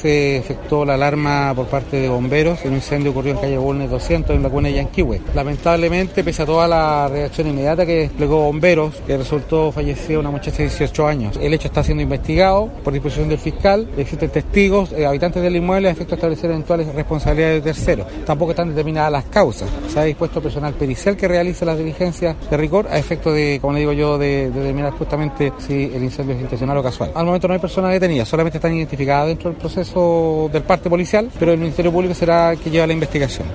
se efectuó la alarma por parte de bomberos un incendio ocurrió en calle Bulnes 200 en la cuna de Yanquihue. Lamentablemente, pese a toda la reacción inmediata que desplegó bomberos, que resultó fallecida una muchacha de 18 años. El hecho está siendo investigado por disposición del fiscal, existen testigos, eh, habitantes del inmueble, a efecto de establecer eventuales responsabilidades de terceros. Tampoco están determinadas las causas. Se ha dispuesto personal pericial que realice las diligencias de rigor a efecto de, como le digo yo, de, de determinar justamente si el incendio es intencional o casual. Al momento no hay personas detenidas, solamente están identificadas dentro del proceso del parte policial, pero el Ministerio Público será que lleva la investigación.